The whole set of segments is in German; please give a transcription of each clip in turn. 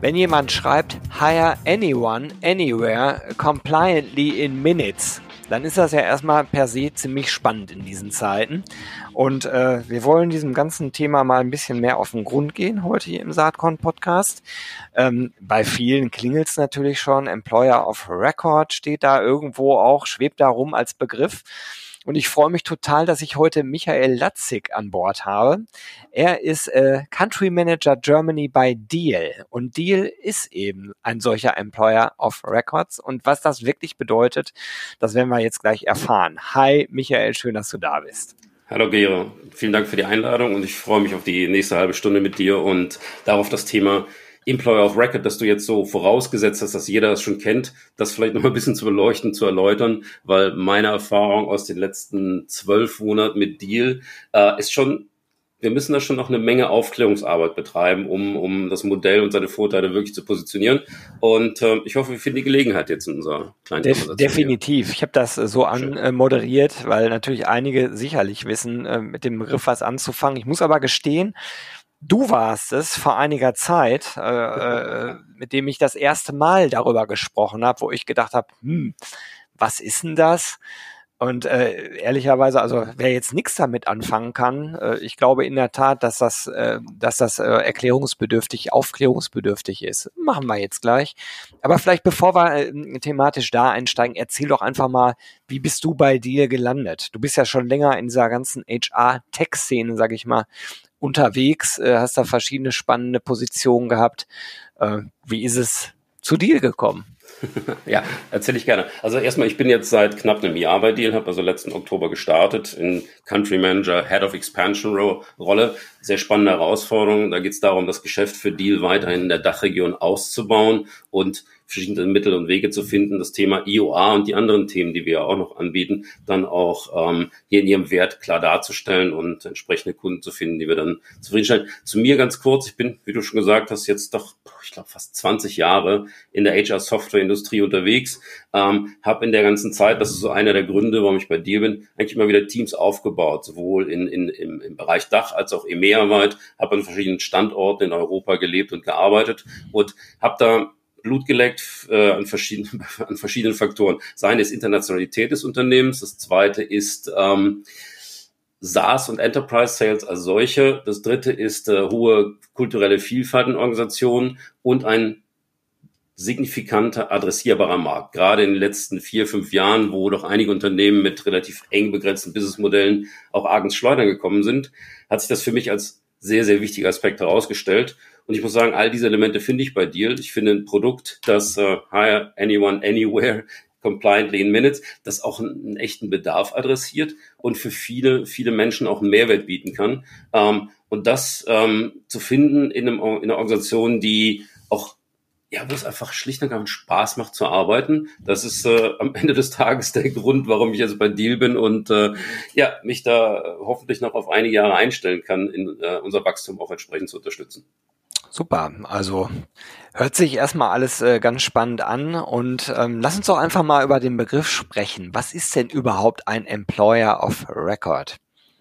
wenn jemand schreibt Hire anyone, anywhere, compliantly in minutes, dann ist das ja erstmal per se ziemlich spannend in diesen Zeiten. Und äh, wir wollen diesem ganzen Thema mal ein bisschen mehr auf den Grund gehen heute hier im Saatkorn-Podcast. Ähm, bei vielen klingelt es natürlich schon. Employer of Record steht da irgendwo auch, schwebt da rum als Begriff. Und ich freue mich total, dass ich heute Michael Latzig an Bord habe. Er ist äh, Country Manager Germany bei Deal. Und Deal ist eben ein solcher Employer of Records. Und was das wirklich bedeutet, das werden wir jetzt gleich erfahren. Hi Michael, schön, dass du da bist. Hallo Gero, vielen Dank für die Einladung und ich freue mich auf die nächste halbe Stunde mit dir und darauf das Thema Employer of Record, dass du jetzt so vorausgesetzt hast, dass jeder das schon kennt, das vielleicht noch ein bisschen zu beleuchten, zu erläutern, weil meine Erfahrung aus den letzten zwölf Monaten mit Deal äh, ist schon wir müssen da schon noch eine Menge Aufklärungsarbeit betreiben, um, um das Modell und seine Vorteile wirklich zu positionieren. Und äh, ich hoffe, wir finden die Gelegenheit jetzt in unserer kleinen Def Definitiv. Hier. Ich habe das äh, so anmoderiert, weil natürlich einige sicherlich wissen, äh, mit dem Begriff was anzufangen. Ich muss aber gestehen, Du warst es vor einiger Zeit, äh, äh, mit dem ich das erste Mal darüber gesprochen habe, wo ich gedacht habe, hm, was ist denn das? Und äh, ehrlicherweise, also wer jetzt nichts damit anfangen kann, äh, ich glaube in der Tat, dass das, äh, dass das äh, erklärungsbedürftig, aufklärungsbedürftig ist. Machen wir jetzt gleich. Aber vielleicht bevor wir äh, thematisch da einsteigen, erzähl doch einfach mal, wie bist du bei dir gelandet? Du bist ja schon länger in dieser ganzen HR-Tech-Szene, sag ich mal, unterwegs, äh, hast da verschiedene spannende Positionen gehabt. Äh, wie ist es zu Deal gekommen? ja, erzähle ich gerne. Also erstmal, ich bin jetzt seit knapp einem Jahr bei Deal, habe also letzten Oktober gestartet in Country Manager, Head of Expansion Rolle. Sehr spannende Herausforderung. Da geht es darum, das Geschäft für Deal weiterhin in der Dachregion auszubauen und verschiedene Mittel und Wege zu finden, das Thema IOA und die anderen Themen, die wir ja auch noch anbieten, dann auch ähm, hier in ihrem Wert klar darzustellen und entsprechende Kunden zu finden, die wir dann zufriedenstellen. Zu mir ganz kurz, ich bin, wie du schon gesagt hast, jetzt doch, ich glaube, fast 20 Jahre in der HR-Software-Industrie unterwegs, ähm, habe in der ganzen Zeit, das ist so einer der Gründe, warum ich bei dir bin, eigentlich immer wieder Teams aufgebaut, sowohl in, in, im, im Bereich Dach als auch EMEA-weit, habe an verschiedenen Standorten in Europa gelebt und gearbeitet und habe da Blut geleckt äh, an, verschiedenen, an verschiedenen Faktoren. Seine ist Internationalität des Unternehmens, das zweite ist ähm, SaaS und Enterprise Sales als solche, das dritte ist äh, hohe kulturelle Vielfalt in Organisationen und ein signifikanter adressierbarer Markt. Gerade in den letzten vier, fünf Jahren, wo doch einige Unternehmen mit relativ eng begrenzten Businessmodellen auch arg ins Schleudern gekommen sind, hat sich das für mich als sehr, sehr wichtiger Aspekt herausgestellt. Und ich muss sagen, all diese Elemente finde ich bei Deal. Ich finde ein Produkt, das äh, Hire Anyone Anywhere compliantly in Minutes, das auch einen, einen, echten Bedarf adressiert und für viele, viele Menschen auch einen Mehrwert bieten kann. Ähm, und das ähm, zu finden in, einem, in einer Organisation, die auch ja, wo es einfach schlicht und ergreifend Spaß macht zu arbeiten. Das ist äh, am Ende des Tages der Grund, warum ich jetzt bei Deal bin und äh, ja, mich da hoffentlich noch auf einige Jahre einstellen kann, in äh, unser Wachstum auch entsprechend zu unterstützen. Super, also hört sich erstmal alles äh, ganz spannend an und ähm, lass uns doch einfach mal über den Begriff sprechen. Was ist denn überhaupt ein Employer of Record?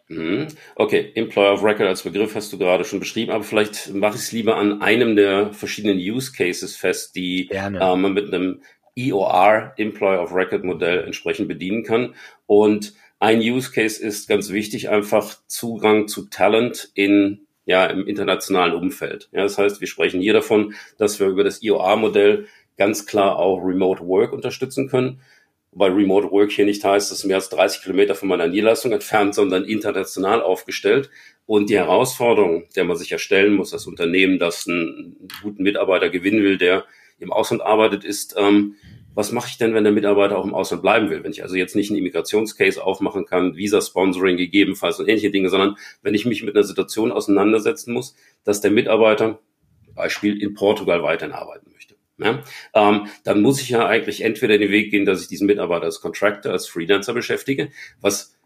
Mhm. Okay, Employer of Record als Begriff hast du gerade schon beschrieben, aber vielleicht mache ich es lieber an einem der verschiedenen Use Cases fest, die äh, man mit einem EOR, Employer of Record Modell entsprechend bedienen kann. Und ein Use Case ist ganz wichtig, einfach Zugang zu Talent in ja, im internationalen Umfeld. Ja, das heißt, wir sprechen hier davon, dass wir über das IOA-Modell ganz klar auch Remote Work unterstützen können. Wobei Remote Work hier nicht heißt, dass mehr als 30 Kilometer von meiner Niederlassung entfernt, sondern international aufgestellt. Und die Herausforderung, der man sich ja stellen muss, das Unternehmen, das einen guten Mitarbeiter gewinnen will, der im Ausland arbeitet, ist, ähm, was mache ich denn, wenn der Mitarbeiter auch im Ausland bleiben will? Wenn ich also jetzt nicht einen Immigrationscase aufmachen kann, Visa-Sponsoring gegebenenfalls und ähnliche Dinge, sondern wenn ich mich mit einer Situation auseinandersetzen muss, dass der Mitarbeiter, Beispiel, in Portugal weiterhin arbeiten möchte. ja, ähm, dann muss ich ja eigentlich entweder den Weg gehen, dass ich diesen Mitarbeiter als Contractor, als Freelancer beschäftige, was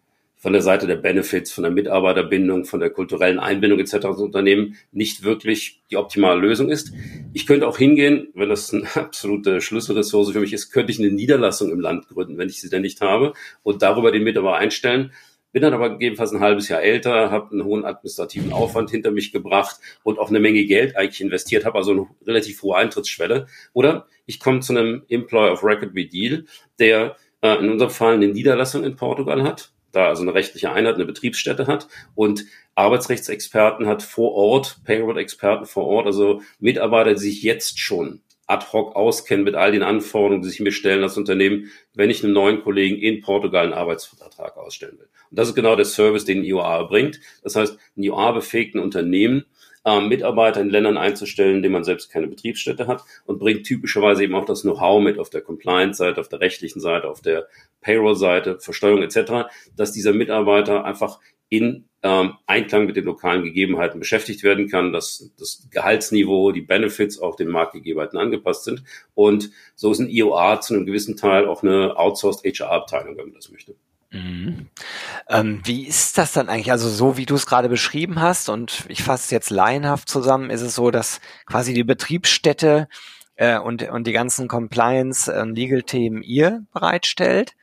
von der Seite der Benefits, von der Mitarbeiterbindung, von der kulturellen Einbindung etc. des Unternehmen nicht wirklich die optimale Lösung ist. Ich könnte auch hingehen, wenn das eine absolute Schlüsselressource für mich ist, könnte ich eine Niederlassung im Land gründen, wenn ich sie denn nicht habe und darüber den Mitarbeiter einstellen. Bin dann aber gegebenenfalls ein halbes Jahr älter, habe einen hohen administrativen Aufwand hinter mich gebracht und auch eine Menge Geld eigentlich investiert, habe also eine relativ hohe Eintrittsschwelle. Oder ich komme zu einem Employer of Record wie Deal, der äh, in unserem Fall eine Niederlassung in Portugal hat, da also eine rechtliche Einheit, eine Betriebsstätte hat und Arbeitsrechtsexperten hat vor Ort, Payroll-Experten vor Ort, also Mitarbeiter, die sich jetzt schon ad hoc auskennen mit all den Anforderungen, die sich mir stellen als Unternehmen, wenn ich einem neuen Kollegen in Portugal einen Arbeitsvertrag ausstellen will. Und das ist genau der Service, den IOA bringt. Das heißt, ein IOA befähigt ein Unternehmen, ähm, Mitarbeiter in Ländern einzustellen, in denen man selbst keine Betriebsstätte hat und bringt typischerweise eben auch das Know-how mit auf der Compliance-Seite, auf der rechtlichen Seite, auf der Payroll-Seite, Versteuerung etc., dass dieser Mitarbeiter einfach in ähm, Einklang mit den lokalen Gegebenheiten beschäftigt werden kann, dass das Gehaltsniveau, die Benefits auch den Marktgegebenheiten angepasst sind. Und so ist ein IOA zu einem gewissen Teil auch eine outsourced HR-Abteilung, wenn man das möchte. Mhm. Ähm, wie ist das dann eigentlich? Also so wie du es gerade beschrieben hast und ich fasse es jetzt laienhaft zusammen, ist es so, dass quasi die Betriebsstätte äh, und, und die ganzen Compliance- und Legal-Themen ihr bereitstellt,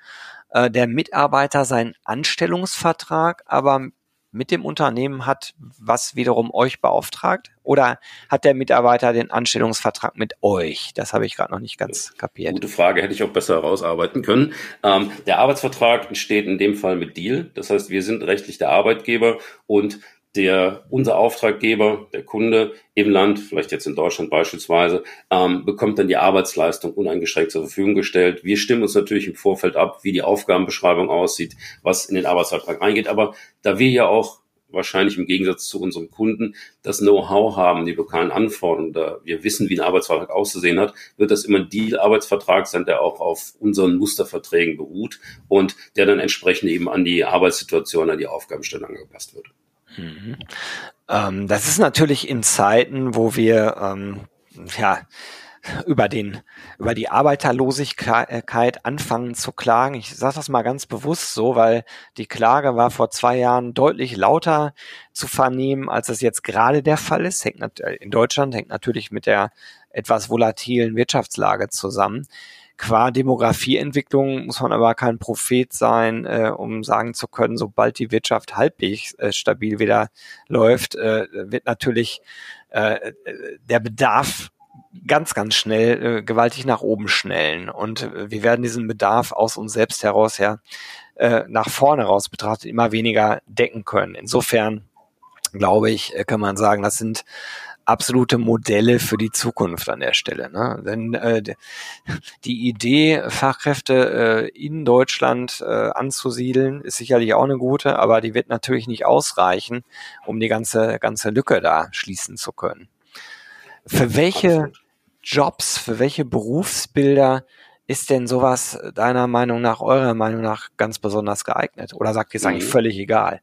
äh, der Mitarbeiter seinen Anstellungsvertrag aber mit dem Unternehmen hat, was wiederum euch beauftragt? Oder hat der Mitarbeiter den Anstellungsvertrag mit euch? Das habe ich gerade noch nicht ganz kapiert. Gute Frage, hätte ich auch besser herausarbeiten können. Ähm, der Arbeitsvertrag entsteht in dem Fall mit Deal. Das heißt, wir sind rechtlich der Arbeitgeber und der unser Auftraggeber, der Kunde im Land, vielleicht jetzt in Deutschland beispielsweise, ähm, bekommt dann die Arbeitsleistung uneingeschränkt zur Verfügung gestellt. Wir stimmen uns natürlich im Vorfeld ab, wie die Aufgabenbeschreibung aussieht, was in den Arbeitsvertrag reingeht. Aber da wir ja auch wahrscheinlich im Gegensatz zu unserem Kunden das Know-how haben, die lokalen Anforderungen, da wir wissen, wie ein Arbeitsvertrag auszusehen hat, wird das immer ein Deal-Arbeitsvertrag sein, der auch auf unseren Musterverträgen beruht und der dann entsprechend eben an die Arbeitssituation, an die Aufgabenstellung angepasst wird. Mhm. Ähm, das ist natürlich in Zeiten, wo wir ähm, ja über den über die Arbeiterlosigkeit anfangen zu klagen. Ich sage das mal ganz bewusst so, weil die Klage war vor zwei Jahren deutlich lauter zu vernehmen, als es jetzt gerade der Fall ist. Hängt in Deutschland hängt natürlich mit der etwas volatilen Wirtschaftslage zusammen. Qua Demografieentwicklung muss man aber kein Prophet sein, äh, um sagen zu können, sobald die Wirtschaft halbwegs äh, stabil wieder läuft, äh, wird natürlich äh, der Bedarf ganz, ganz schnell äh, gewaltig nach oben schnellen. Und äh, wir werden diesen Bedarf aus uns selbst heraus ja äh, nach vorne raus betrachtet immer weniger decken können. Insofern glaube ich, äh, kann man sagen, das sind absolute Modelle für die Zukunft an der Stelle. Ne? Denn äh, die Idee, Fachkräfte äh, in Deutschland äh, anzusiedeln, ist sicherlich auch eine gute, aber die wird natürlich nicht ausreichen, um die ganze, ganze Lücke da schließen zu können. Für welche Jobs, für welche Berufsbilder ist denn sowas deiner Meinung nach, eurer Meinung nach ganz besonders geeignet? Oder sagt ihr es eigentlich mhm. völlig egal?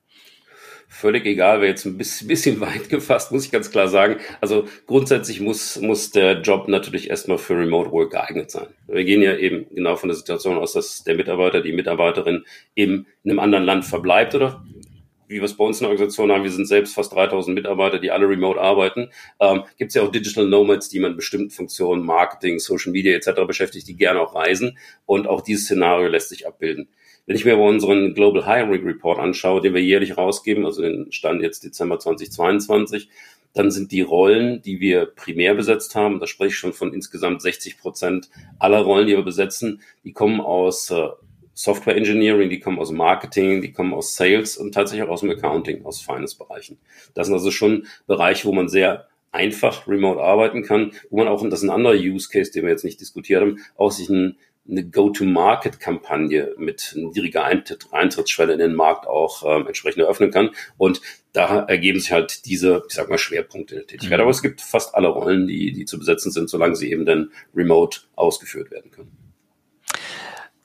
Völlig egal, wäre jetzt ein bisschen weit gefasst, muss ich ganz klar sagen. Also grundsätzlich muss, muss der Job natürlich erstmal für Remote Work geeignet sein. Wir gehen ja eben genau von der Situation aus, dass der Mitarbeiter, die Mitarbeiterin eben in einem anderen Land verbleibt oder wie wir es bei uns in der Organisation haben, wir sind selbst fast 3000 Mitarbeiter, die alle remote arbeiten. Ähm, Gibt es ja auch Digital Nomads, die man bestimmten Funktionen, Marketing, Social Media etc. beschäftigt, die gerne auch reisen. Und auch dieses Szenario lässt sich abbilden. Wenn ich mir aber unseren Global Hiring Report anschaue, den wir jährlich rausgeben, also den Stand jetzt Dezember 2022, dann sind die Rollen, die wir primär besetzt haben, da spreche ich schon von insgesamt 60 Prozent aller Rollen, die wir besetzen, die kommen aus äh, Software Engineering, die kommen aus Marketing, die kommen aus Sales und tatsächlich auch aus dem Accounting, aus Finance-Bereichen. Das sind also schon Bereiche, wo man sehr einfach remote arbeiten kann, wo man auch, und das ist ein anderer Use Case, den wir jetzt nicht diskutiert haben, auch sich ein eine Go-to-Market-Kampagne mit niedriger Eintritt, Eintrittsschwelle in den Markt auch ähm, entsprechend eröffnen kann. Und da ergeben sich halt diese, ich sag mal, Schwerpunkte in der Tätigkeit. Mhm. Aber es gibt fast alle Rollen, die, die zu besetzen sind, solange sie eben dann remote ausgeführt werden können.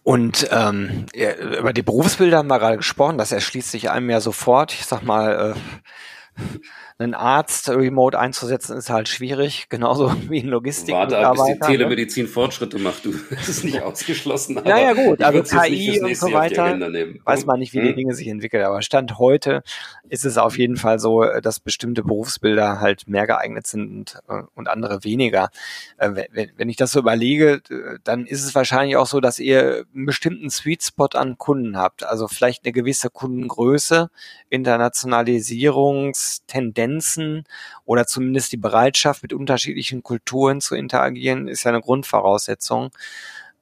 Und ähm, über die Berufsbilder haben wir gerade gesprochen, das erschließt sich einem ja sofort. Ich sag mal, äh, einen Arzt remote einzusetzen ist halt schwierig, genauso wie ein Logistik. Warte ab, bis die ne? Telemedizin Fortschritte macht, du. Das ist nicht ausgeschlossen. Aber ja, ja, gut, also KI und so weiter, weiß man nicht, wie hm? die Dinge sich entwickeln, aber Stand heute ist es auf jeden Fall so, dass bestimmte Berufsbilder halt mehr geeignet sind und, und andere weniger. Äh, wenn, ich das so überlege, dann ist es wahrscheinlich auch so, dass ihr einen bestimmten Sweet Spot an Kunden habt, also vielleicht eine gewisse Kundengröße, Internationalisierungstendenzen oder zumindest die Bereitschaft, mit unterschiedlichen Kulturen zu interagieren, ist ja eine Grundvoraussetzung.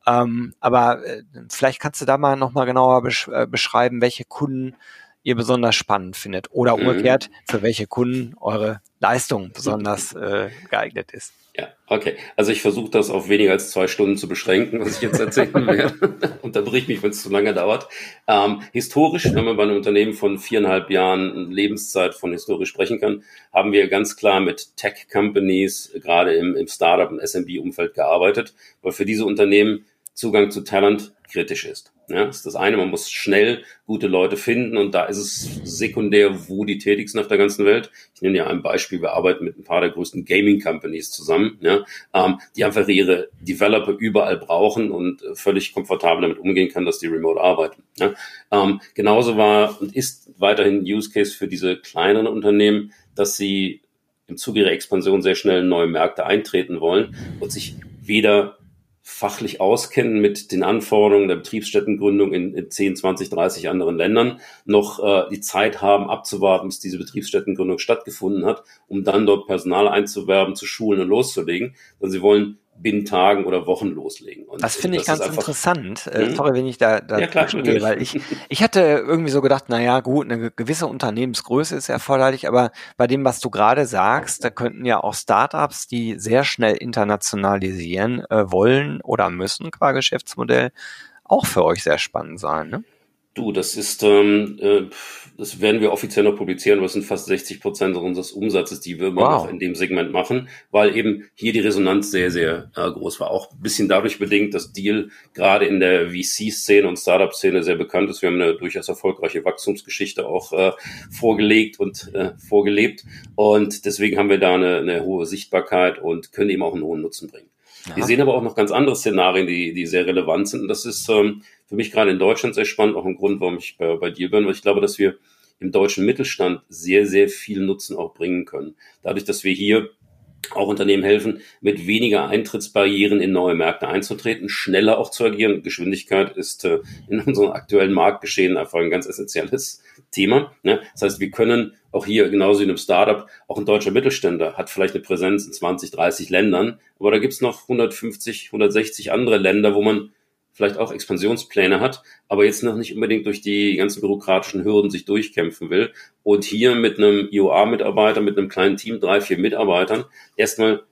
Ähm, aber äh, vielleicht kannst du da mal nochmal genauer besch äh, beschreiben, welche Kunden ihr besonders spannend findet oder mhm. umgekehrt, für welche Kunden eure Leistung besonders äh, geeignet ist. Ja, okay. Also ich versuche das auf weniger als zwei Stunden zu beschränken, was ich jetzt erzählen werde. Unterbrich mich, wenn es zu lange dauert. Ähm, historisch, wenn man bei einem Unternehmen von viereinhalb Jahren Lebenszeit von historisch sprechen kann, haben wir ganz klar mit Tech-Companies, gerade im, im Startup- und SMB-Umfeld gearbeitet, weil für diese Unternehmen Zugang zu Talent kritisch ist. Ja, das ist das eine, man muss schnell gute Leute finden und da ist es sekundär, wo die tätig sind auf der ganzen Welt. Ich nenne ja ein Beispiel, wir arbeiten mit ein paar der größten Gaming-Companies zusammen, ja, ähm, die einfach ihre Developer überall brauchen und völlig komfortabel damit umgehen kann, dass die remote arbeiten. Ja. Ähm, genauso war und ist weiterhin Use Case für diese kleineren Unternehmen, dass sie im Zuge ihrer Expansion sehr schnell in neue Märkte eintreten wollen und sich weder fachlich auskennen mit den Anforderungen der Betriebsstättengründung in, in 10, 20, 30 anderen Ländern, noch äh, die Zeit haben abzuwarten, bis diese Betriebsstättengründung stattgefunden hat, um dann dort Personal einzuwerben, zu schulen und loszulegen. Sondern sie wollen binnen Tagen oder Wochen loslegen. Und das finde ich ganz interessant. Äh, mhm. Sorry, wenn ich da, da ja, klar, gehe, weil ich, ich hatte irgendwie so gedacht, na ja, gut, eine gewisse Unternehmensgröße ist erforderlich, aber bei dem, was du gerade sagst, da könnten ja auch Startups, die sehr schnell internationalisieren äh, wollen oder müssen qua Geschäftsmodell, auch für euch sehr spannend sein. Ne? Du, das ist, ähm, äh, das werden wir offiziell noch publizieren, aber es sind fast 60 Prozent unseres Umsatzes, die wir wow. noch in dem Segment machen, weil eben hier die Resonanz sehr, sehr äh, groß war. Auch ein bisschen dadurch bedingt, dass Deal gerade in der VC-Szene und Startup-Szene sehr bekannt ist. Wir haben eine durchaus erfolgreiche Wachstumsgeschichte auch äh, vorgelegt und äh, vorgelebt. Und deswegen haben wir da eine, eine hohe Sichtbarkeit und können eben auch einen hohen Nutzen bringen. Ja. Wir sehen aber auch noch ganz andere Szenarien, die, die sehr relevant sind. Und das ist ähm, für mich gerade in Deutschland sehr spannend, auch ein Grund, warum ich bei, bei dir bin, weil ich glaube, dass wir im deutschen Mittelstand sehr, sehr viel Nutzen auch bringen können. Dadurch, dass wir hier auch Unternehmen helfen, mit weniger Eintrittsbarrieren in neue Märkte einzutreten, schneller auch zu agieren. Geschwindigkeit ist äh, in unserem aktuellen Marktgeschehen einfach ein ganz essentielles Thema. Ne? Das heißt, wir können auch hier genauso wie in einem Startup, auch ein deutscher Mittelständler hat vielleicht eine Präsenz in 20, 30 Ländern, aber da gibt's noch 150, 160 andere Länder, wo man vielleicht auch Expansionspläne hat, aber jetzt noch nicht unbedingt durch die ganzen bürokratischen Hürden sich durchkämpfen will. Und hier mit einem IOA-Mitarbeiter, mit einem kleinen Team, drei, vier Mitarbeitern, erstmal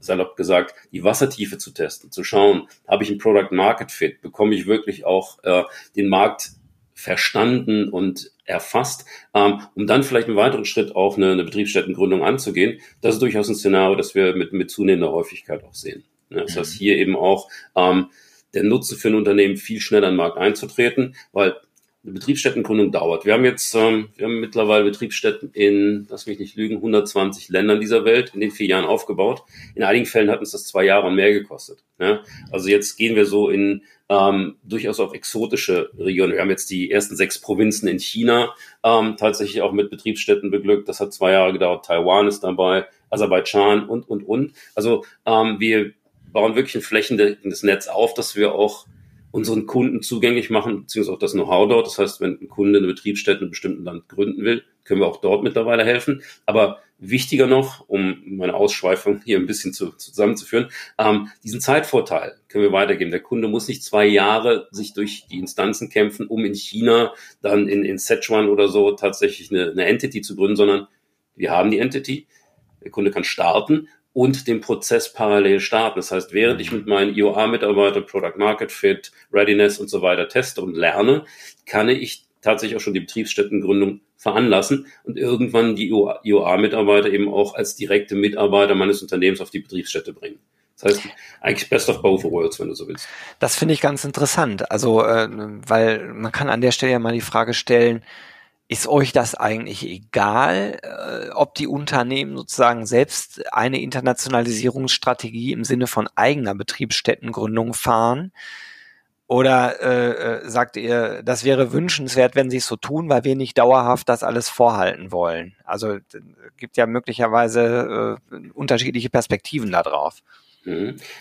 salopp gesagt, die Wassertiefe zu testen, zu schauen, habe ich ein Product Market Fit, bekomme ich wirklich auch äh, den Markt verstanden und erfasst, ähm, um dann vielleicht einen weiteren Schritt auf eine, eine Betriebsstättengründung anzugehen. Das ist durchaus ein Szenario, das wir mit, mit zunehmender Häufigkeit auch sehen. Ja, das heißt, mhm. hier eben auch ähm, der Nutzen für ein Unternehmen viel schneller in den Markt einzutreten, weil eine Betriebsstättengründung dauert. Wir haben jetzt, ähm, wir haben mittlerweile Betriebsstätten in, lass mich nicht lügen, 120 Ländern dieser Welt in den vier Jahren aufgebaut. In einigen Fällen hat uns das zwei Jahre und mehr gekostet. Ja? Also jetzt gehen wir so in ähm, durchaus auch exotische Regionen. Wir haben jetzt die ersten sechs Provinzen in China ähm, tatsächlich auch mit Betriebsstätten beglückt. Das hat zwei Jahre gedauert. Taiwan ist dabei, Aserbaidschan und, und, und. Also ähm, wir bauen wirklich ein flächendeckendes Netz auf, dass wir auch unseren Kunden zugänglich machen, beziehungsweise auch das Know-how dort. Das heißt, wenn ein Kunde eine Betriebsstätte in einem bestimmten Land gründen will, können wir auch dort mittlerweile helfen. Aber wichtiger noch, um meine Ausschweifung hier ein bisschen zu, zusammenzuführen, ähm, diesen Zeitvorteil können wir weitergeben. Der Kunde muss nicht zwei Jahre sich durch die Instanzen kämpfen, um in China, dann in, in Sichuan oder so tatsächlich eine, eine Entity zu gründen, sondern wir haben die Entity. Der Kunde kann starten und den Prozess parallel starten. Das heißt, während ich mit meinen IOA-Mitarbeitern Product Market Fit, Readiness und so weiter teste und lerne, kann ich tatsächlich auch schon die Betriebsstättengründung veranlassen und irgendwann die IOA-Mitarbeiter eben auch als direkte Mitarbeiter meines Unternehmens auf die Betriebsstätte bringen. Das heißt, eigentlich best of both worlds, wenn du so willst. Das finde ich ganz interessant. Also, äh, weil man kann an der Stelle ja mal die Frage stellen, ist euch das eigentlich egal, äh, ob die Unternehmen sozusagen selbst eine Internationalisierungsstrategie im Sinne von eigener Betriebsstättengründung fahren? Oder äh, äh sagt ihr, das wäre wünschenswert, wenn sie es so tun, weil wir nicht dauerhaft das alles vorhalten wollen? Also gibt ja möglicherweise äh, unterschiedliche Perspektiven darauf. Mhm.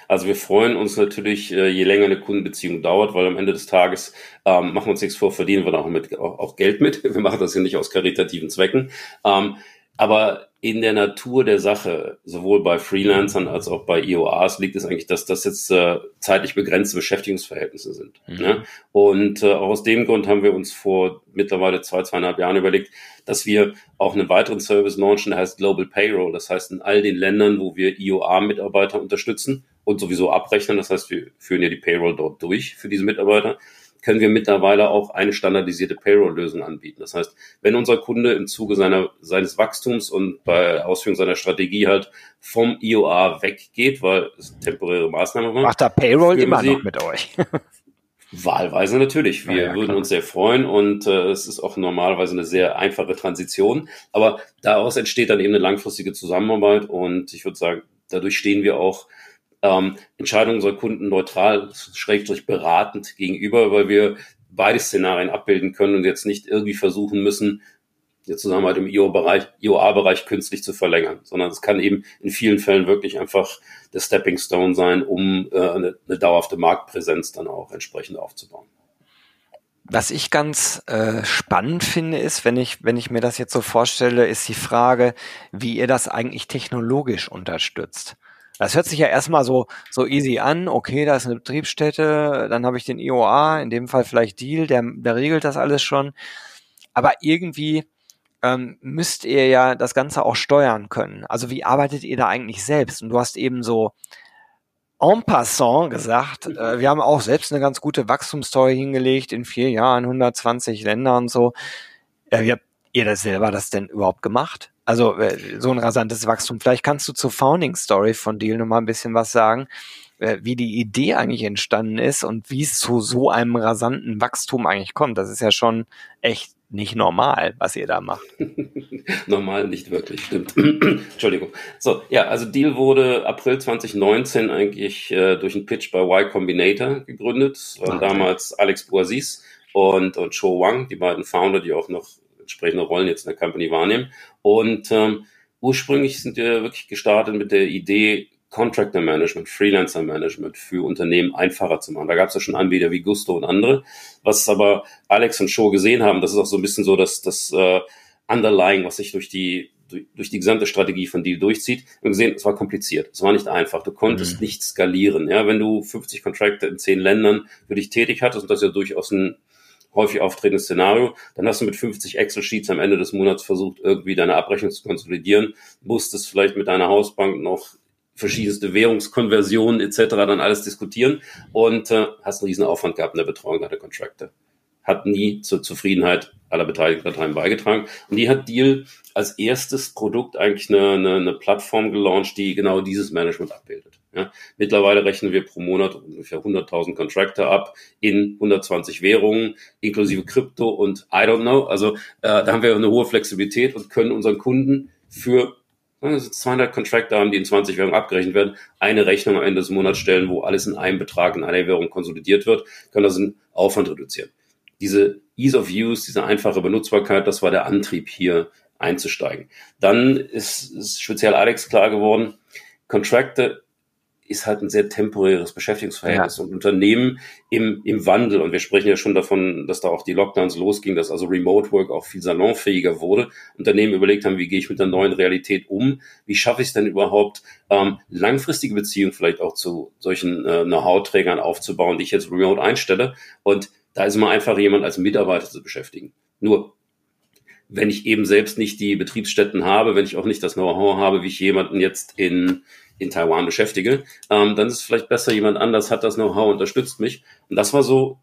Also wir freuen uns natürlich, äh, je länger eine Kundenbeziehung dauert, weil am Ende des Tages ähm, machen wir uns nichts vor, verdienen wir auch, mit, auch, auch Geld mit. Wir machen das ja nicht aus karitativen Zwecken. Ähm, aber in der Natur der Sache, sowohl bei Freelancern als auch bei IOAs, liegt es eigentlich, dass das jetzt äh, zeitlich begrenzte Beschäftigungsverhältnisse sind. Mhm. Ne? Und äh, auch aus dem Grund haben wir uns vor mittlerweile zwei, zweieinhalb Jahren überlegt, dass wir auch einen weiteren Service launchen, der heißt Global Payroll. Das heißt, in all den Ländern, wo wir IOA-Mitarbeiter unterstützen und sowieso abrechnen, das heißt, wir führen ja die Payroll dort durch für diese Mitarbeiter, können wir mittlerweile auch eine standardisierte Payroll-Lösung anbieten. Das heißt, wenn unser Kunde im Zuge seiner, seines Wachstums und bei Ausführung seiner Strategie halt vom IOA weggeht, weil es temporäre Maßnahme war. Macht da Payroll immer noch mit euch? Wahlweise natürlich. Wir ja, würden uns sehr freuen und äh, es ist auch normalerweise eine sehr einfache Transition. Aber daraus entsteht dann eben eine langfristige Zusammenarbeit und ich würde sagen, dadurch stehen wir auch ähm, Entscheidungen unserer Kunden neutral, schrägstrich beratend gegenüber, weil wir beide Szenarien abbilden können und jetzt nicht irgendwie versuchen müssen, die Zusammenarbeit im IOA-Bereich IOA künstlich zu verlängern, sondern es kann eben in vielen Fällen wirklich einfach der Stepping Stone sein, um äh, eine, eine dauerhafte Marktpräsenz dann auch entsprechend aufzubauen. Was ich ganz äh, spannend finde, ist, wenn ich, wenn ich mir das jetzt so vorstelle, ist die Frage, wie ihr das eigentlich technologisch unterstützt. Das hört sich ja erstmal so, so easy an. Okay, da ist eine Betriebsstätte, dann habe ich den IOA, in dem Fall vielleicht Deal, der, der regelt das alles schon. Aber irgendwie ähm, müsst ihr ja das Ganze auch steuern können. Also wie arbeitet ihr da eigentlich selbst? Und du hast eben so en passant gesagt, äh, wir haben auch selbst eine ganz gute Wachstumsstory hingelegt in vier Jahren, 120 Länder und so. Äh, wie habt ihr das selber das denn überhaupt gemacht? Also äh, so ein rasantes Wachstum. Vielleicht kannst du zur Founding Story von Deal noch mal ein bisschen was sagen, äh, wie die Idee eigentlich entstanden ist und wie es zu so einem rasanten Wachstum eigentlich kommt. Das ist ja schon echt nicht normal, was ihr da macht. normal nicht wirklich, stimmt. Entschuldigung. So, ja, also Deal wurde April 2019 eigentlich äh, durch einen Pitch bei Y Combinator gegründet. Waren okay. damals Alex Boasis und, und Cho Wang, die beiden Founder, die auch noch entsprechende Rollen jetzt in der Company wahrnehmen. Und ähm, ursprünglich sind wir wirklich gestartet mit der Idee, Contractor Management, Freelancer Management für Unternehmen einfacher zu machen. Da gab es ja schon Anbieter wie Gusto und andere. Was aber Alex und Show gesehen haben, das ist auch so ein bisschen so dass das äh, Underlying, was sich durch die durch, die gesamte Strategie von Deal durchzieht. Wir haben gesehen, es war kompliziert. Es war nicht einfach. Du konntest mhm. nicht skalieren. Ja, wenn du 50 Contractor in 10 Ländern für dich tätig hattest, und das ist ja durchaus ein häufig auftretendes Szenario. Dann hast du mit 50 Excel-Sheets am Ende des Monats versucht, irgendwie deine Abrechnung zu konsolidieren, musstest vielleicht mit deiner Hausbank noch verschiedenste Währungskonversionen etc. dann alles diskutieren und äh, hast einen riesen Aufwand gehabt in der Betreuung deiner Contractor. Hat nie zur Zufriedenheit aller beteiligten Parteien beigetragen. Und die hat Deal als erstes Produkt eigentlich eine, eine, eine Plattform gelauncht, die genau dieses Management abbildet. Ja, mittlerweile rechnen wir pro Monat ungefähr 100.000 Contractor ab in 120 Währungen, inklusive Krypto und I don't know. Also äh, da haben wir eine hohe Flexibilität und können unseren Kunden für 200 Contractor haben, die in 20 Währungen abgerechnet werden, eine Rechnung am Ende des Monats stellen, wo alles in einem Betrag in einer Währung konsolidiert wird, können das in Aufwand reduzieren. Diese Ease of Use, diese einfache Benutzbarkeit, das war der Antrieb hier einzusteigen. Dann ist, ist speziell Alex klar geworden, Contractor ist halt ein sehr temporäres Beschäftigungsverhältnis ja. und Unternehmen im, im Wandel. Und wir sprechen ja schon davon, dass da auch die Lockdowns losgingen, dass also Remote Work auch viel salonfähiger wurde. Unternehmen überlegt haben, wie gehe ich mit der neuen Realität um? Wie schaffe ich es denn überhaupt, ähm, langfristige Beziehungen vielleicht auch zu solchen äh, Know-how-Trägern aufzubauen, die ich jetzt remote einstelle? Und da ist immer einfach jemand als Mitarbeiter zu beschäftigen. Nur wenn ich eben selbst nicht die Betriebsstätten habe, wenn ich auch nicht das Know-how habe, wie ich jemanden jetzt in in Taiwan beschäftige, ähm, dann ist es vielleicht besser, jemand anders hat das Know-how, unterstützt mich. Und das war so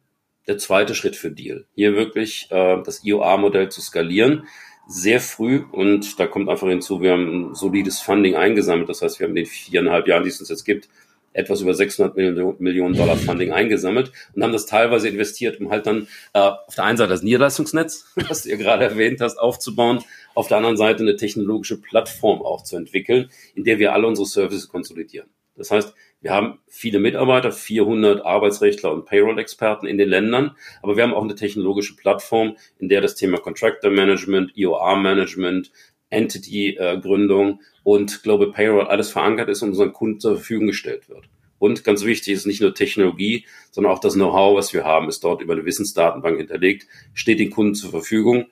der zweite Schritt für Deal. Hier wirklich äh, das IOA-Modell zu skalieren. Sehr früh und da kommt einfach hinzu, wir haben ein solides Funding eingesammelt. Das heißt, wir haben in den viereinhalb Jahren, die es uns jetzt gibt, etwas über 600 Millionen Dollar Funding eingesammelt und haben das teilweise investiert, um halt dann äh, auf der einen Seite das Niederlassungsnetz, was du ja gerade erwähnt hast, aufzubauen, auf der anderen Seite eine technologische Plattform auch zu entwickeln, in der wir alle unsere Services konsolidieren. Das heißt, wir haben viele Mitarbeiter, 400 Arbeitsrechtler und Payroll-Experten in den Ländern, aber wir haben auch eine technologische Plattform, in der das Thema Contractor Management, EOR Management, Entity-Gründung und Global Payroll alles verankert ist und unseren Kunden zur Verfügung gestellt wird. Und ganz wichtig ist nicht nur Technologie, sondern auch das Know-how, was wir haben, ist dort über eine Wissensdatenbank hinterlegt, steht den Kunden zur Verfügung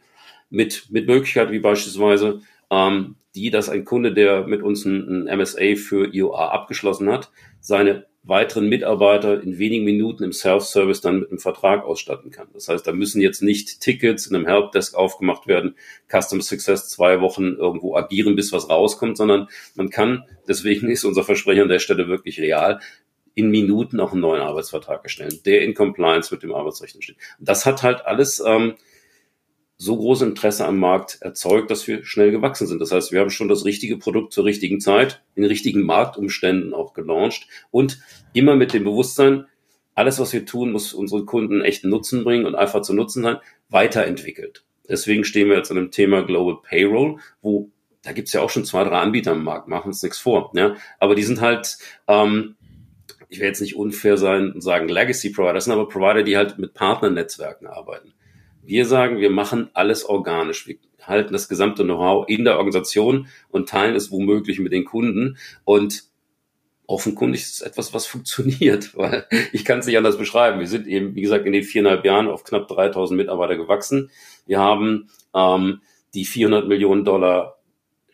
mit, mit Möglichkeiten wie beispielsweise ähm, die, dass ein Kunde, der mit uns ein, ein MSA für IOA abgeschlossen hat, seine weiteren Mitarbeiter in wenigen Minuten im Self-Service dann mit einem Vertrag ausstatten kann. Das heißt, da müssen jetzt nicht Tickets in einem Helpdesk aufgemacht werden, Custom Success zwei Wochen irgendwo agieren, bis was rauskommt, sondern man kann, deswegen ist unser Versprechen an der Stelle wirklich real, in Minuten auch einen neuen Arbeitsvertrag erstellen, der in Compliance mit dem Arbeitsrecht steht. Das hat halt alles ähm, so großes Interesse am Markt erzeugt, dass wir schnell gewachsen sind. Das heißt, wir haben schon das richtige Produkt zur richtigen Zeit, in richtigen Marktumständen auch gelauncht und immer mit dem Bewusstsein, alles, was wir tun, muss unseren Kunden echten Nutzen bringen und einfach zu nutzen sein, weiterentwickelt. Deswegen stehen wir jetzt an dem Thema Global Payroll, wo da gibt's ja auch schon zwei, drei Anbieter am Markt, machen uns nichts vor. Ja? Aber die sind halt, ähm, ich will jetzt nicht unfair sein und sagen Legacy Provider, das sind aber Provider, die halt mit Partnernetzwerken arbeiten. Wir sagen, wir machen alles organisch. Wir halten das gesamte Know-how in der Organisation und teilen es womöglich mit den Kunden. Und offenkundig ist es etwas, was funktioniert, weil ich kann es nicht anders beschreiben. Wir sind eben, wie gesagt, in den viereinhalb Jahren auf knapp 3000 Mitarbeiter gewachsen. Wir haben ähm, die 400 Millionen Dollar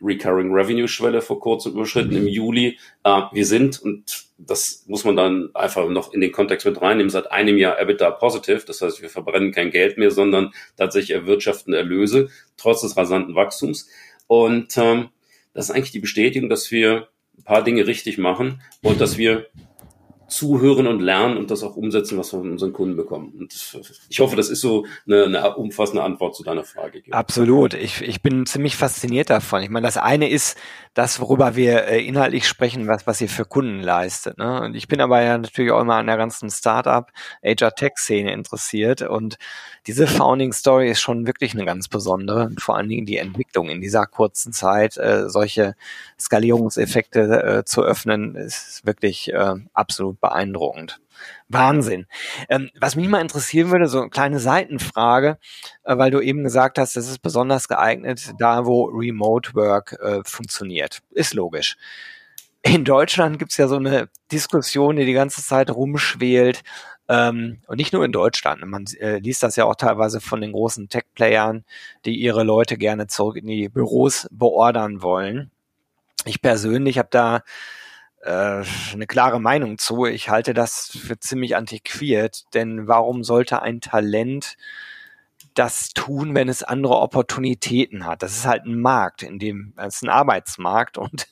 Recurring Revenue Schwelle vor kurzem überschritten im Juli. Äh, wir sind, und das muss man dann einfach noch in den Kontext mit reinnehmen, seit einem Jahr EBITDA positive. Das heißt, wir verbrennen kein Geld mehr, sondern tatsächlich erwirtschaften Erlöse, trotz des rasanten Wachstums. Und ähm, das ist eigentlich die Bestätigung, dass wir ein paar Dinge richtig machen und dass wir zuhören und lernen und das auch umsetzen, was wir von unseren Kunden bekommen. Und ich hoffe, das ist so eine, eine umfassende Antwort zu deiner Frage. Absolut. Ich, ich bin ziemlich fasziniert davon. Ich meine, das eine ist das, worüber wir äh, inhaltlich sprechen, was, was ihr für Kunden leistet. Ne? Und ich bin aber ja natürlich auch immer an der ganzen Startup, HR Tech Szene interessiert und diese Founding Story ist schon wirklich eine ganz besondere vor allen Dingen die Entwicklung in dieser kurzen Zeit, äh, solche Skalierungseffekte äh, zu öffnen, ist wirklich äh, absolut beeindruckend. Wahnsinn. Ähm, was mich mal interessieren würde, so eine kleine Seitenfrage, äh, weil du eben gesagt hast, das ist besonders geeignet da, wo Remote Work äh, funktioniert. Ist logisch. In Deutschland gibt's ja so eine Diskussion, die die ganze Zeit rumschwelt, ähm, und nicht nur in Deutschland. Man äh, liest das ja auch teilweise von den großen Tech-Playern, die ihre Leute gerne zurück in die Büros beordern wollen. Ich persönlich habe da äh, eine klare Meinung zu. Ich halte das für ziemlich antiquiert, denn warum sollte ein Talent das tun, wenn es andere Opportunitäten hat. Das ist halt ein Markt, in dem es ist ein Arbeitsmarkt und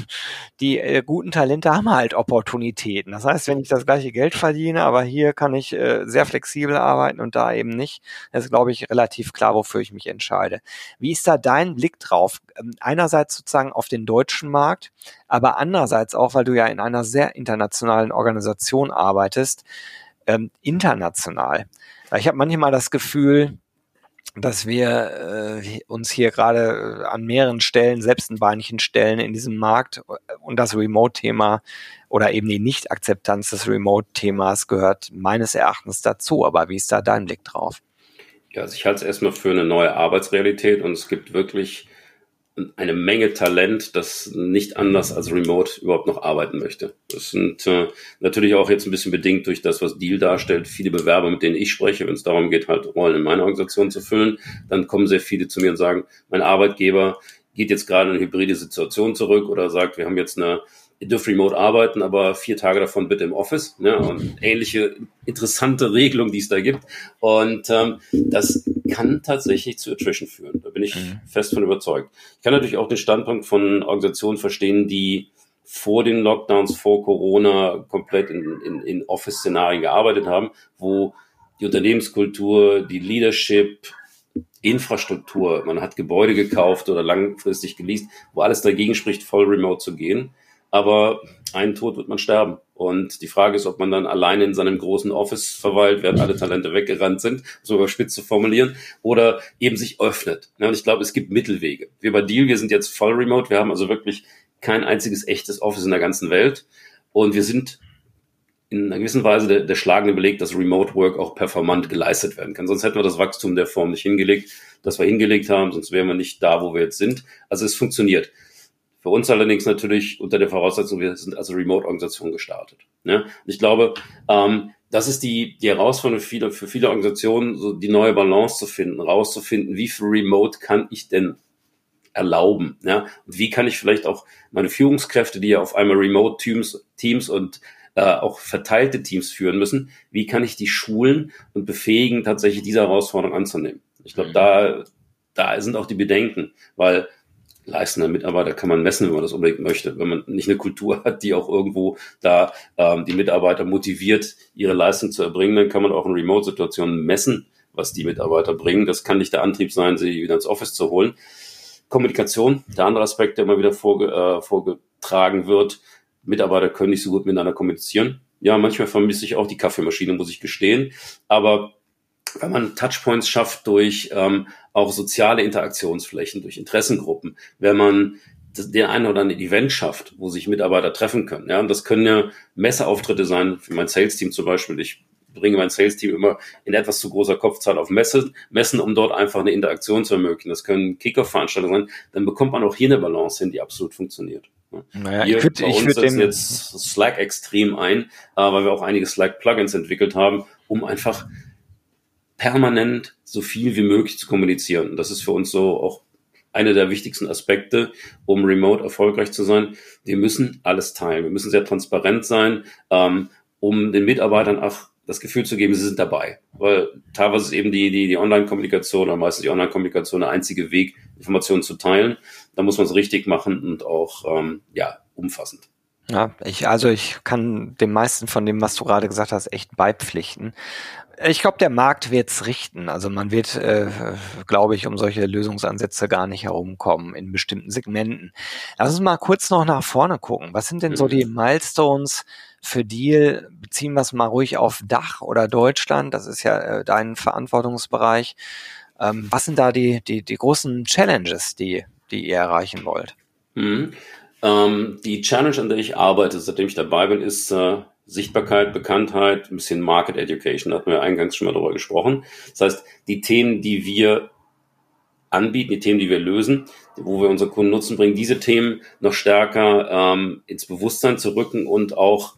die äh, guten Talente haben halt Opportunitäten. Das heißt, wenn ich das gleiche Geld verdiene, aber hier kann ich äh, sehr flexibel arbeiten und da eben nicht, ist glaube ich relativ klar, wofür ich mich entscheide. Wie ist da dein Blick drauf? Ähm, einerseits sozusagen auf den deutschen Markt, aber andererseits auch, weil du ja in einer sehr internationalen Organisation arbeitest, ähm, international. Ich habe manchmal das Gefühl, dass wir äh, uns hier gerade äh, an mehreren Stellen selbst ein Beinchen stellen in diesem Markt und das Remote-Thema oder eben die Nicht-Akzeptanz des Remote-Themas gehört meines Erachtens dazu. Aber wie ist da dein Blick drauf? Ja, also ich halte es erstmal für eine neue Arbeitsrealität und es gibt wirklich eine Menge Talent, das nicht anders als remote überhaupt noch arbeiten möchte. Das sind äh, natürlich auch jetzt ein bisschen bedingt durch das, was Deal darstellt. Viele Bewerber, mit denen ich spreche, wenn es darum geht, halt Rollen in meiner Organisation zu füllen, dann kommen sehr viele zu mir und sagen, mein Arbeitgeber geht jetzt gerade in eine hybride Situation zurück oder sagt, wir haben jetzt eine ihr dürft remote arbeiten, aber vier Tage davon bitte im Office. Ne? Und ähnliche interessante Regelungen, die es da gibt. Und ähm, das kann tatsächlich zu Attrition führen. Da bin ich mhm. fest von überzeugt. Ich kann natürlich auch den Standpunkt von Organisationen verstehen, die vor den Lockdowns, vor Corona komplett in, in, in Office-Szenarien gearbeitet haben, wo die Unternehmenskultur, die Leadership, Infrastruktur, man hat Gebäude gekauft oder langfristig geleast, wo alles dagegen spricht, voll remote zu gehen. Aber einen Tod wird man sterben. Und die Frage ist, ob man dann alleine in seinem großen Office verweilt, während alle Talente weggerannt sind, so überspitzt zu formulieren, oder eben sich öffnet. Und ich glaube, es gibt Mittelwege. Wir bei Deal, wir sind jetzt voll remote. Wir haben also wirklich kein einziges echtes Office in der ganzen Welt. Und wir sind in einer gewissen Weise der, der schlagende Beleg, dass Remote Work auch performant geleistet werden kann. Sonst hätten wir das Wachstum der Form nicht hingelegt, das wir hingelegt haben, sonst wären wir nicht da, wo wir jetzt sind. Also es funktioniert. Für uns allerdings natürlich unter der Voraussetzung, wir sind als Remote-Organisation gestartet. Ne? Und ich glaube, ähm, das ist die, die Herausforderung für viele, für viele Organisationen, so die neue Balance zu finden, rauszufinden, wie viel Remote kann ich denn erlauben? Ja? Und wie kann ich vielleicht auch meine Führungskräfte, die ja auf einmal Remote-Teams Teams und äh, auch verteilte Teams führen müssen, wie kann ich die schulen und befähigen, tatsächlich diese Herausforderung anzunehmen? Ich glaube, mhm. da, da sind auch die Bedenken, weil leistender Mitarbeiter kann man messen, wenn man das unbedingt möchte. Wenn man nicht eine Kultur hat, die auch irgendwo da ähm, die Mitarbeiter motiviert, ihre Leistung zu erbringen, dann kann man auch in Remote-Situationen messen, was die Mitarbeiter bringen. Das kann nicht der Antrieb sein, sie wieder ins Office zu holen. Kommunikation, der andere Aspekt, der immer wieder vorge äh, vorgetragen wird. Mitarbeiter können nicht so gut miteinander kommunizieren. Ja, manchmal vermisse ich auch die Kaffeemaschine, muss ich gestehen. Aber wenn man Touchpoints schafft durch ähm, auch soziale Interaktionsflächen, durch Interessengruppen, wenn man den einen oder anderen Event schafft, wo sich Mitarbeiter treffen können. Ja, und das können ja Messeauftritte sein, für mein Sales-Team zum Beispiel. Ich bringe mein Sales-Team immer in etwas zu großer Kopfzahl auf Messe, Messen, um dort einfach eine Interaktion zu ermöglichen. Das können Kick-Off-Veranstaltungen sein. Dann bekommt man auch hier eine Balance hin, die absolut funktioniert. Naja, Hier, ich würde ich würd setzen jetzt Slack extrem ein, äh, weil wir auch einige Slack-Plugins entwickelt haben, um einfach permanent so viel wie möglich zu kommunizieren. Und das ist für uns so auch einer der wichtigsten Aspekte, um remote erfolgreich zu sein. Wir müssen alles teilen. Wir müssen sehr transparent sein, ähm, um den Mitarbeitern auch das Gefühl zu geben, sie sind dabei. Weil teilweise ist eben die, die, die Online-Kommunikation oder meistens die Online-Kommunikation der einzige Weg, Informationen zu teilen. Da muss man es richtig machen und auch ähm, ja, umfassend. Ja, ich, also ich kann dem meisten von dem, was du gerade gesagt hast, echt beipflichten. Ich glaube, der Markt wird's richten. Also man wird, äh, glaube ich, um solche Lösungsansätze gar nicht herumkommen in bestimmten Segmenten. Lass uns mal kurz noch nach vorne gucken. Was sind denn so die mhm. Milestones für Deal? Beziehen wir es mal ruhig auf Dach oder Deutschland. Das ist ja äh, dein Verantwortungsbereich. Ähm, was sind da die, die, die großen Challenges, die, die ihr erreichen wollt? Ähm, die Challenge, an der ich arbeite, seitdem ich dabei bin, ist äh, Sichtbarkeit, Bekanntheit, ein bisschen Market Education. Da hatten wir eingangs schon mal darüber gesprochen. Das heißt, die Themen, die wir anbieten, die Themen, die wir lösen, wo wir unsere Kunden nutzen, bringen diese Themen noch stärker ähm, ins Bewusstsein zu rücken und auch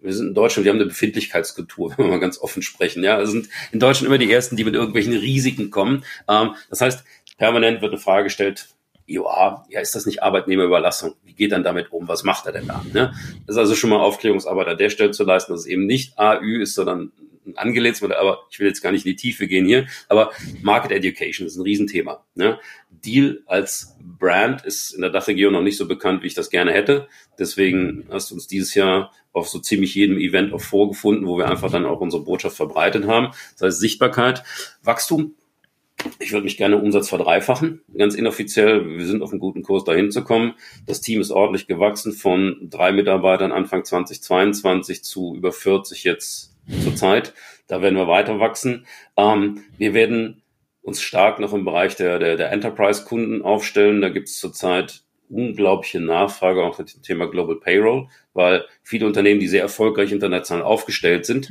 wir sind in Deutschland, wir haben eine Befindlichkeitskultur, wenn wir mal ganz offen sprechen. Ja, wir sind in Deutschland immer die Ersten, die mit irgendwelchen Risiken kommen. Ähm, das heißt, permanent wird eine Frage gestellt, ja, ja, ist das nicht Arbeitnehmerüberlassung? Wie geht dann damit um? Was macht er denn da? Ne? Das ist also schon mal Aufklärungsarbeit an der Stelle zu leisten, dass es eben nicht AÜ ist, sondern ein angelegtes Modell, aber ich will jetzt gar nicht in die Tiefe gehen hier, aber Market Education ist ein Riesenthema. Ne? Deal als Brand ist in der Dachregion noch nicht so bekannt, wie ich das gerne hätte. Deswegen hast du uns dieses Jahr auf so ziemlich jedem Event auch vorgefunden, wo wir einfach dann auch unsere Botschaft verbreitet haben. Das heißt Sichtbarkeit, Wachstum ich würde mich gerne Umsatz verdreifachen, ganz inoffiziell. Wir sind auf einem guten Kurs, dahin zu kommen. Das Team ist ordentlich gewachsen von drei Mitarbeitern Anfang 2022 zu über 40 jetzt zur Zeit. Da werden wir weiter wachsen. Ähm, wir werden uns stark noch im Bereich der, der, der Enterprise-Kunden aufstellen. Da gibt es zurzeit unglaubliche Nachfrage auch mit dem Thema Global Payroll, weil viele Unternehmen, die sehr erfolgreich international aufgestellt sind,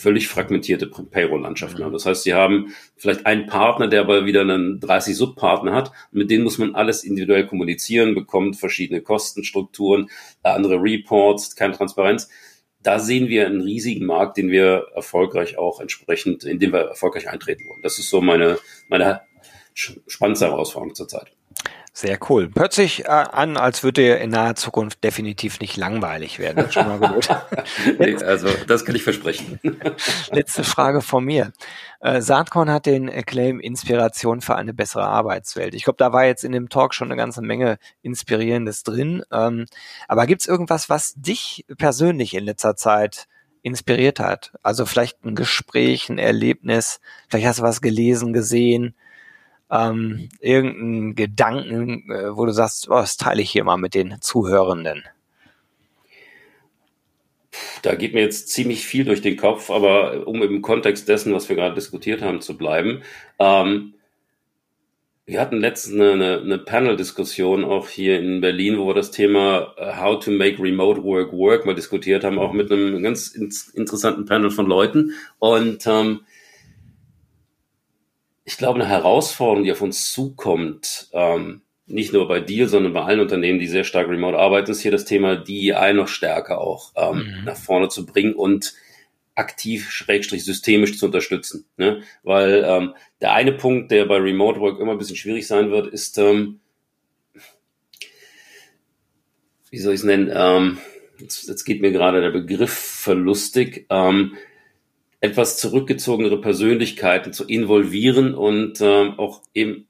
völlig fragmentierte Payroll-Landschaften haben. Das heißt, sie haben vielleicht einen Partner, der aber wieder einen 30 Subpartner hat. mit denen muss man alles individuell kommunizieren, bekommt verschiedene Kostenstrukturen, andere Reports, keine Transparenz. Da sehen wir einen riesigen Markt, den wir erfolgreich auch entsprechend, in dem wir erfolgreich eintreten wollen. Das ist so meine, meine spannendste Herausforderung zurzeit. Sehr cool. Hört sich äh, an, als würde er in naher Zukunft definitiv nicht langweilig werden. Das schon mal gut. nee, also das kann ich versprechen. Letzte Frage von mir. Äh, Saatkorn hat den Claim Inspiration für eine bessere Arbeitswelt. Ich glaube, da war jetzt in dem Talk schon eine ganze Menge Inspirierendes drin. Ähm, aber gibt es irgendwas, was dich persönlich in letzter Zeit inspiriert hat? Also vielleicht ein Gespräch, ein Erlebnis, vielleicht hast du was gelesen, gesehen, ähm, irgendeinen Gedanken, äh, wo du sagst, oh, das teile ich hier mal mit den Zuhörenden? Da geht mir jetzt ziemlich viel durch den Kopf, aber um im Kontext dessen, was wir gerade diskutiert haben, zu bleiben. Ähm, wir hatten letztens eine, eine Panel-Diskussion auch hier in Berlin, wo wir das Thema äh, How to make remote work work mal diskutiert haben, auch mit einem ganz interessanten Panel von Leuten. Und ähm, ich glaube, eine Herausforderung, die auf uns zukommt, ähm, nicht nur bei dir, sondern bei allen Unternehmen, die sehr stark remote arbeiten, ist hier das Thema DEI noch stärker auch ähm, mhm. nach vorne zu bringen und aktiv, schrägstrich systemisch zu unterstützen. Ne? Weil ähm, der eine Punkt, der bei Remote Work immer ein bisschen schwierig sein wird, ist, ähm, wie soll ich es nennen, ähm, jetzt, jetzt geht mir gerade der Begriff verlustig, ähm, etwas zurückgezogenere Persönlichkeiten zu involvieren und ähm, auch eben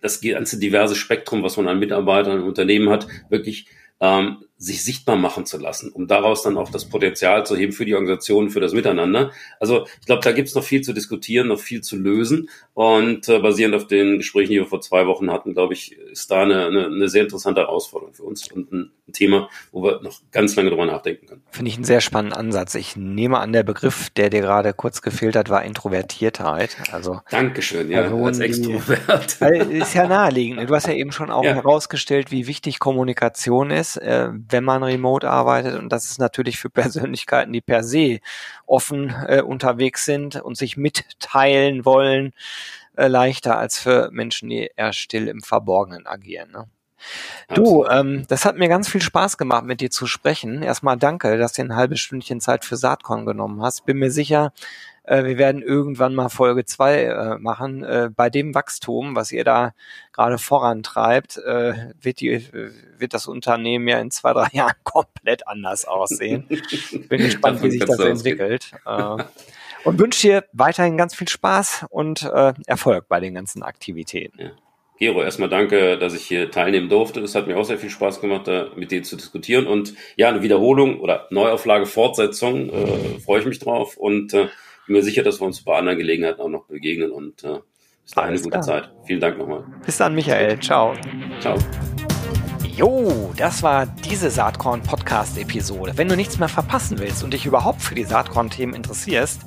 das ganze diverse Spektrum, was man an Mitarbeitern und Unternehmen hat, wirklich ähm, sich sichtbar machen zu lassen, um daraus dann auch das Potenzial zu heben für die Organisation, für das Miteinander. Also ich glaube, da gibt es noch viel zu diskutieren, noch viel zu lösen. Und äh, basierend auf den Gesprächen, die wir vor zwei Wochen hatten, glaube ich, ist da eine, eine, eine sehr interessante Herausforderung für uns und ein, ein Thema, wo wir noch ganz lange drüber nachdenken können. Finde ich einen sehr spannenden Ansatz. Ich nehme an, der Begriff, der dir gerade kurz gefehlt hat, war Introvertiertheit. Also Dankeschön, ja, als Extrovert. Die, ist ja naheliegend. Du hast ja eben schon auch ja. herausgestellt, wie wichtig Kommunikation ist. Äh, wenn man remote arbeitet. Und das ist natürlich für Persönlichkeiten, die per se offen äh, unterwegs sind und sich mitteilen wollen, äh, leichter als für Menschen, die eher still im Verborgenen agieren. Ne? Du, ähm, das hat mir ganz viel Spaß gemacht, mit dir zu sprechen. Erstmal danke, dass du ein halbes Stündchen Zeit für Saatkorn genommen hast. Bin mir sicher, äh, wir werden irgendwann mal Folge zwei äh, machen. Äh, bei dem Wachstum, was ihr da gerade vorantreibt, äh, wird, die, wird das Unternehmen ja in zwei, drei Jahren komplett anders aussehen. Bin gespannt, wie sich das entwickelt. Äh, und wünsche dir weiterhin ganz viel Spaß und äh, Erfolg bei den ganzen Aktivitäten. Ja. Gero, erstmal danke, dass ich hier teilnehmen durfte. Es hat mir auch sehr viel Spaß gemacht, da mit dir zu diskutieren. Und ja, eine Wiederholung oder Neuauflage, Fortsetzung, äh, freue ich mich drauf. Und äh, bin mir sicher, dass wir uns bei anderen Gelegenheiten auch noch begegnen und äh, bis dahin eine gute klar. Zeit. Vielen Dank nochmal. Bis dann, Michael. Ciao. Ciao. Jo, das war diese Saatkorn-Podcast-Episode. Wenn du nichts mehr verpassen willst und dich überhaupt für die Saatkorn-Themen interessierst,